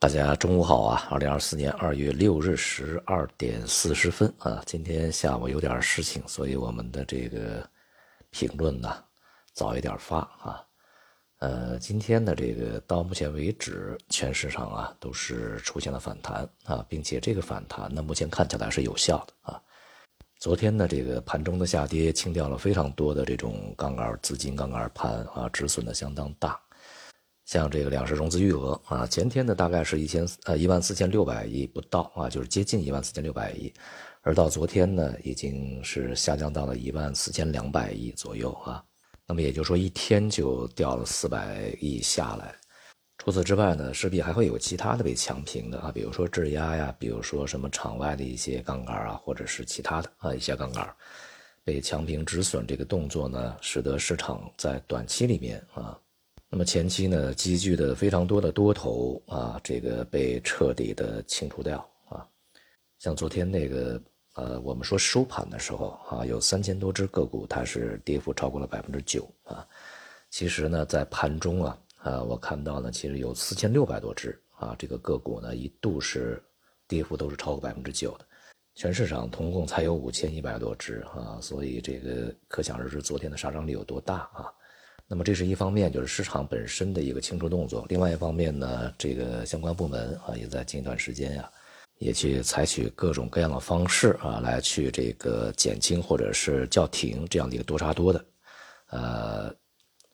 大家中午好啊！二零二四年二月六日十二点四十分啊，今天下午有点事情，所以我们的这个评论呢早一点发啊。呃，今天的这个到目前为止，全市场啊都是出现了反弹啊，并且这个反弹呢目前看起来是有效的啊。昨天的这个盘中的下跌清掉了非常多的这种杠杆资金，杠杆盘啊止损的相当大。像这个两市融资余额啊，前天呢大概是一千呃一万四千六百亿不到啊，就是接近一万四千六百亿，而到昨天呢已经是下降到了一万四千两百亿左右啊，那么也就是说一天就掉了四百亿下来。除此之外呢，势必还会有其他的被强平的啊，比如说质押呀，比如说什么场外的一些杠杆啊，或者是其他的啊一些杠杆被强平止损这个动作呢，使得市场在短期里面啊。那么前期呢，积聚的非常多的多头啊，这个被彻底的清除掉啊。像昨天那个呃，我们说收盘的时候啊，有三千多只个股，它是跌幅超过了百分之九啊。其实呢，在盘中啊，啊，我看到呢，其实有四千六百多只啊，这个个股呢，一度是跌幅都是超过百分之九的。全市场总共才有五千一百多只啊，所以这个可想而知昨天的杀伤力有多大啊。那么这是一方面，就是市场本身的一个清除动作；另外一方面呢，这个相关部门啊，也在近一段时间呀，也去采取各种各样的方式啊，来去这个减轻或者是叫停这样的一个多杀多的，呃，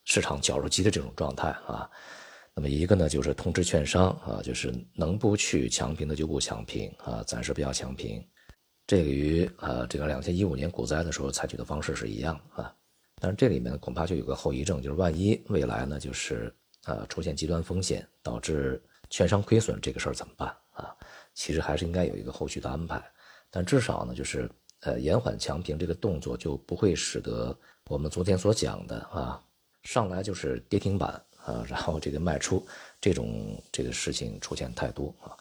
市场绞肉机的这种状态啊。那么一个呢，就是通知券商啊，就是能不去强平的就不强平啊，暂时不要强平。这个与呃这个两千一五年股灾的时候采取的方式是一样啊。但是这里面，恐怕就有个后遗症，就是万一未来呢，就是呃出现极端风险，导致券商亏损，这个事儿怎么办啊？其实还是应该有一个后续的安排。但至少呢，就是呃延缓强平这个动作，就不会使得我们昨天所讲的啊，上来就是跌停板啊，然后这个卖出这种这个事情出现太多啊。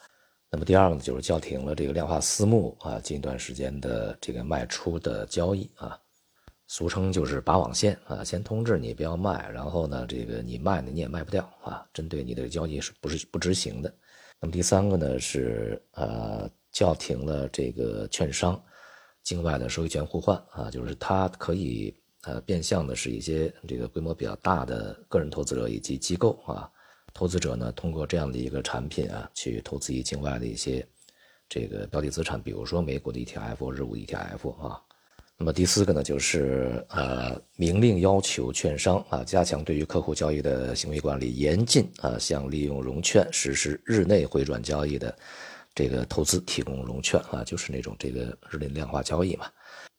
那么第二个呢，就是叫停了这个量化私募啊近一段时间的这个卖出的交易啊。俗称就是拔网线啊，先通知你不要卖，然后呢，这个你卖呢你也卖不掉啊，针对你的交易是不是不执行的？那么第三个呢是呃叫停了这个券商境外的收益权互换啊，就是它可以呃变相的是一些这个规模比较大的个人投资者以及机构啊投资者呢通过这样的一个产品啊去投资于境外的一些这个标的资产，比如说美股的 ETF、日股 ETF 啊。那么第四个呢，就是呃，明令要求券商啊，加强对于客户交易的行为管理，严禁啊，向利用融券实施日内回转交易的这个投资提供融券啊，就是那种这个日内量化交易嘛。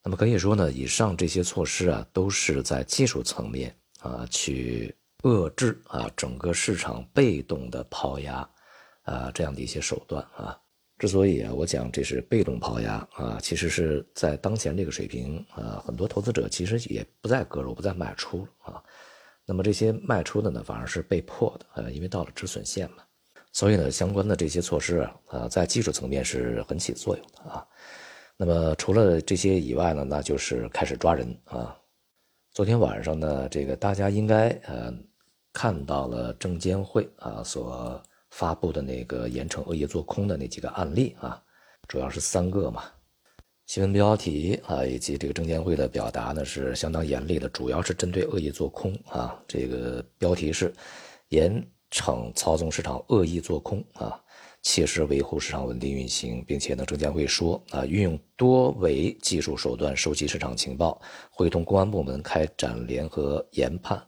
那么可以说呢，以上这些措施啊，都是在技术层面啊，去遏制啊整个市场被动的抛压啊这样的一些手段啊。之所以啊，我讲这是被动抛压啊，其实是在当前这个水平啊，很多投资者其实也不再割肉，不再卖出啊。那么这些卖出的呢，反而是被迫的呃，因为到了止损线嘛。所以呢，相关的这些措施，啊，在技术层面是很起作用的啊。那么除了这些以外呢，那就是开始抓人啊。昨天晚上呢，这个大家应该呃看到了证监会啊所。发布的那个严惩恶意做空的那几个案例啊，主要是三个嘛。新闻标题啊，以及这个证监会的表达呢是相当严厉的，主要是针对恶意做空啊。这个标题是严惩操纵市场恶意做空啊，切实维护市场稳定运行，并且呢，证监会说啊，运用多维技术手段收集市场情报，会同公安部门开展联合研判，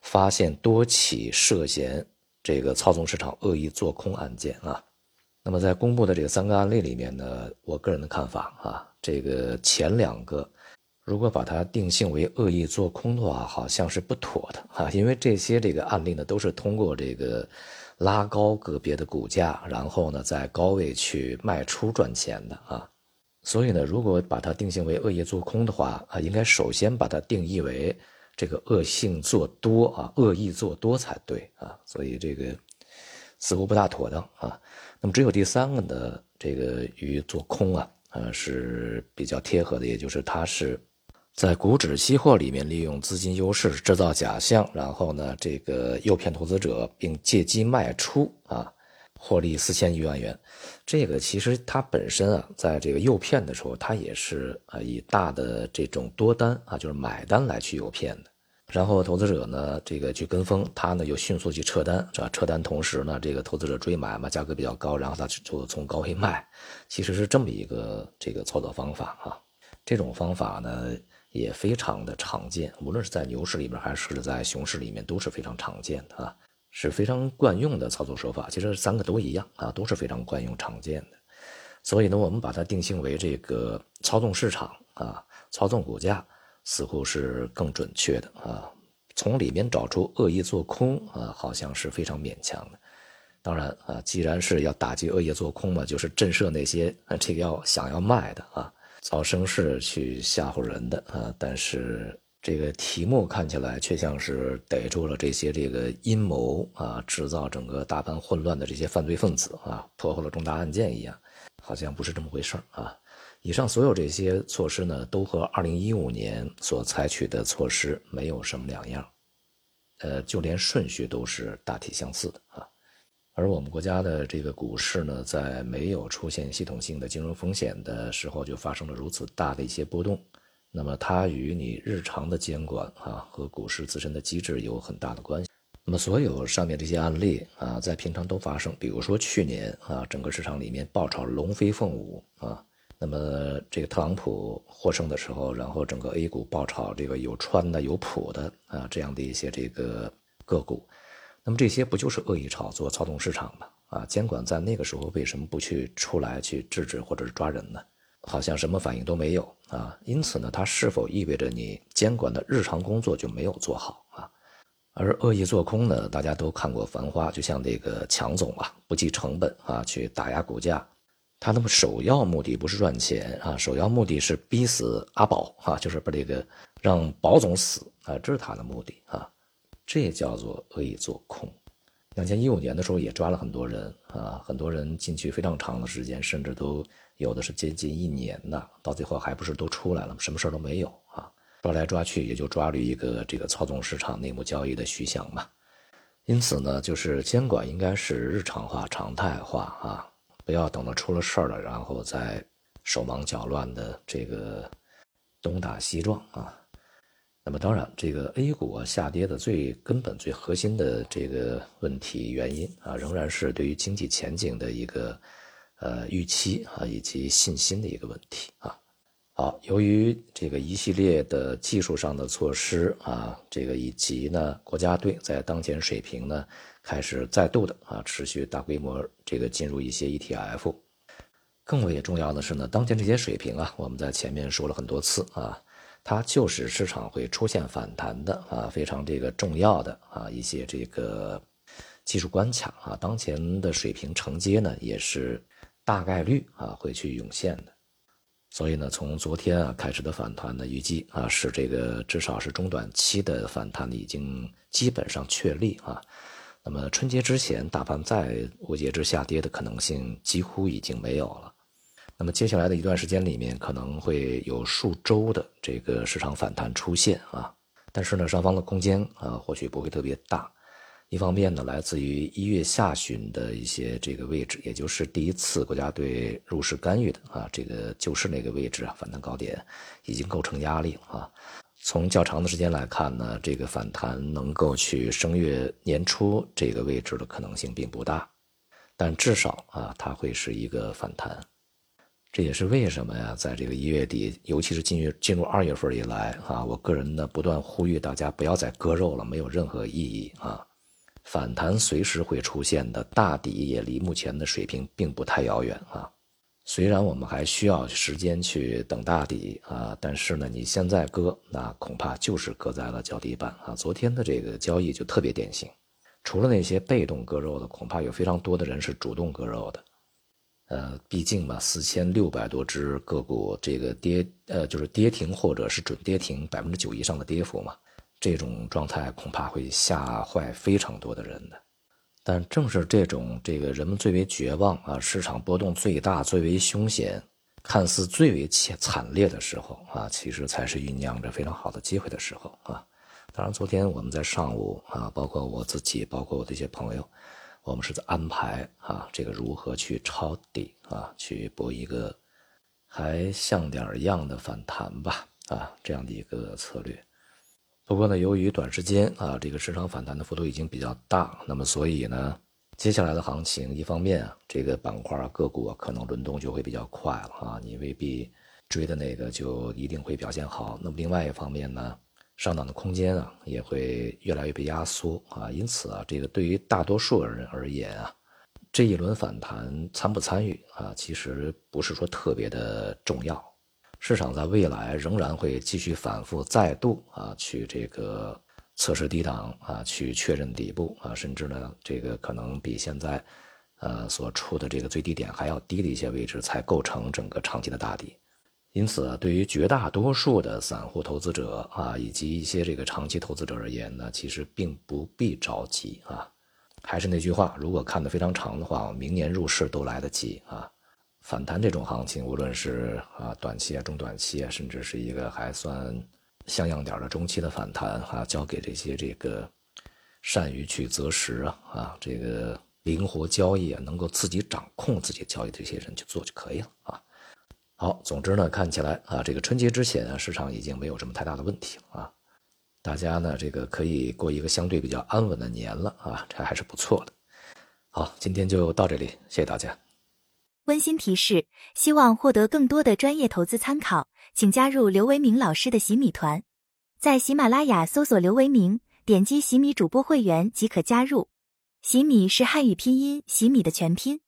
发现多起涉嫌。这个操纵市场恶意做空案件啊，那么在公布的这个三个案例里面呢，我个人的看法啊，这个前两个如果把它定性为恶意做空的话，好像是不妥的啊，因为这些这个案例呢都是通过这个拉高个别的股价，然后呢在高位去卖出赚钱的啊，所以呢，如果把它定性为恶意做空的话啊，应该首先把它定义为。这个恶性做多啊，恶意做多才对啊，所以这个似乎不大妥当啊。那么只有第三个呢，这个与做空啊，呃是比较贴合的，也就是它是在股指期货里面利用资金优势制造假象，然后呢这个诱骗投资者，并借机卖出啊，获利四千余万元。这个其实它本身啊，在这个诱骗的时候，它也是啊以大的这种多单啊，就是买单来去诱骗的。然后投资者呢，这个去跟风，他呢又迅速去撤单，是吧？撤单同时呢，这个投资者追买嘛，价格比较高，然后他就从高位卖，其实是这么一个这个操作方法啊。这种方法呢也非常的常见，无论是在牛市里面还是在熊市里面都是非常常见的啊，是非常惯用的操作手法。其实三个都一样啊，都是非常惯用常见的。所以呢，我们把它定性为这个操纵市场啊，操纵股价。似乎是更准确的啊，从里面找出恶意做空啊，好像是非常勉强的。当然啊，既然是要打击恶意做空嘛，就是震慑那些这个要想要卖的啊，造声势去吓唬人的啊。但是这个题目看起来却像是逮住了这些这个阴谋啊，制造整个大盘混乱的这些犯罪分子啊，破获了重大案件一样，好像不是这么回事啊。以上所有这些措施呢，都和2015年所采取的措施没有什么两样，呃，就连顺序都是大体相似的啊。而我们国家的这个股市呢，在没有出现系统性的金融风险的时候，就发生了如此大的一些波动，那么它与你日常的监管啊和股市自身的机制有很大的关系。那么所有上面这些案例啊，在平常都发生，比如说去年啊，整个市场里面爆炒龙飞凤舞啊。那么这个特朗普获胜的时候，然后整个 A 股爆炒这个有川的、有普的啊，这样的一些这个个股，那么这些不就是恶意炒作、操纵市场吗？啊，监管在那个时候为什么不去出来去制止或者是抓人呢？好像什么反应都没有啊。因此呢，它是否意味着你监管的日常工作就没有做好啊？而恶意做空呢，大家都看过《繁花》，就像这个强总啊，不计成本啊去打压股价。他那么首要目的不是赚钱啊，首要目的是逼死阿宝啊，就是把这个让宝总死啊，这是他的目的啊，这叫做恶意做空。两千一五年的时候也抓了很多人啊，很多人进去非常长的时间，甚至都有的是接近一年的，到最后还不是都出来了，什么事都没有啊，抓来抓去也就抓了一个这个操纵市场、内幕交易的徐翔嘛。因此呢，就是监管应该是日常化、常态化啊。不要等到出了事儿了，然后再手忙脚乱的这个东打西撞啊。那么当然，这个 A 股下跌的最根本、最核心的这个问题原因啊，仍然是对于经济前景的一个呃预期啊，以及信心的一个问题啊。好，由于这个一系列的技术上的措施啊，这个以及呢国家队在当前水平呢。开始再度的啊，持续大规模这个进入一些 ETF。更为重要的是呢，当前这些水平啊，我们在前面说了很多次啊，它就是市场会出现反弹的啊，非常这个重要的啊一些这个技术关卡啊，当前的水平承接呢，也是大概率啊会去涌现的。所以呢，从昨天啊开始的反弹呢，预计啊是这个至少是中短期的反弹已经基本上确立啊。那么春节之前，大盘再无节制下跌的可能性几乎已经没有了。那么接下来的一段时间里面，可能会有数周的这个市场反弹出现啊。但是呢，上方的空间啊，或许不会特别大。一方面呢，来自于一月下旬的一些这个位置，也就是第一次国家队入市干预的啊，这个就是那个位置啊，反弹高点已经构成压力啊。从较长的时间来看呢，这个反弹能够去升越年初这个位置的可能性并不大，但至少啊，它会是一个反弹。这也是为什么呀，在这个一月底，尤其是进入进入二月份以来啊，我个人呢不断呼吁大家不要再割肉了，没有任何意义啊。反弹随时会出现的，大底也离目前的水平并不太遥远啊。虽然我们还需要时间去等大底啊，但是呢，你现在割，那恐怕就是割在了脚底板啊。昨天的这个交易就特别典型，除了那些被动割肉的，恐怕有非常多的人是主动割肉的。呃，毕竟嘛，四千六百多只个股，这个跌，呃，就是跌停或者是准跌停，百分之九以上的跌幅嘛，这种状态恐怕会吓坏非常多的人的。但正是这种这个人们最为绝望啊，市场波动最大、最为凶险、看似最为惨惨烈的时候啊，其实才是酝酿着非常好的机会的时候啊。当然，昨天我们在上午啊，包括我自己，包括我的一些朋友，我们是在安排啊，这个如何去抄底啊，去博一个还像点样的反弹吧啊，这样的一个策略。不过呢，由于短时间啊，这个市场反弹的幅度已经比较大，那么所以呢，接下来的行情，一方面啊，这个板块个股可能轮动就会比较快了啊，你未必追的那个就一定会表现好。那么另外一方面呢？上涨的空间啊，也会越来越被压缩啊，因此啊，这个对于大多数人而言啊，这一轮反弹参不参与啊，其实不是说特别的重要。市场在未来仍然会继续反复再度啊，去这个测试低档啊，去确认底部啊，甚至呢，这个可能比现在呃所处的这个最低点还要低的一些位置，才构成整个长期的大底。因此，对于绝大多数的散户投资者啊，以及一些这个长期投资者而言呢，其实并不必着急啊。还是那句话，如果看得非常长的话，明年入市都来得及啊。反弹这种行情，无论是啊短期啊、中短期啊，甚至是一个还算像样点的中期的反弹啊，交给这些这个善于去择时啊啊，这个灵活交易啊，能够自己掌控自己交易的这些人去做就可以了啊。好，总之呢，看起来啊，这个春节之前啊，市场已经没有什么太大的问题啊，大家呢，这个可以过一个相对比较安稳的年了啊，这还是不错的。好，今天就到这里，谢谢大家。温馨提示：希望获得更多的专业投资参考，请加入刘维明老师的洗米团，在喜马拉雅搜索刘维明，点击洗米主播会员即可加入。洗米是汉语拼音洗米的全拼。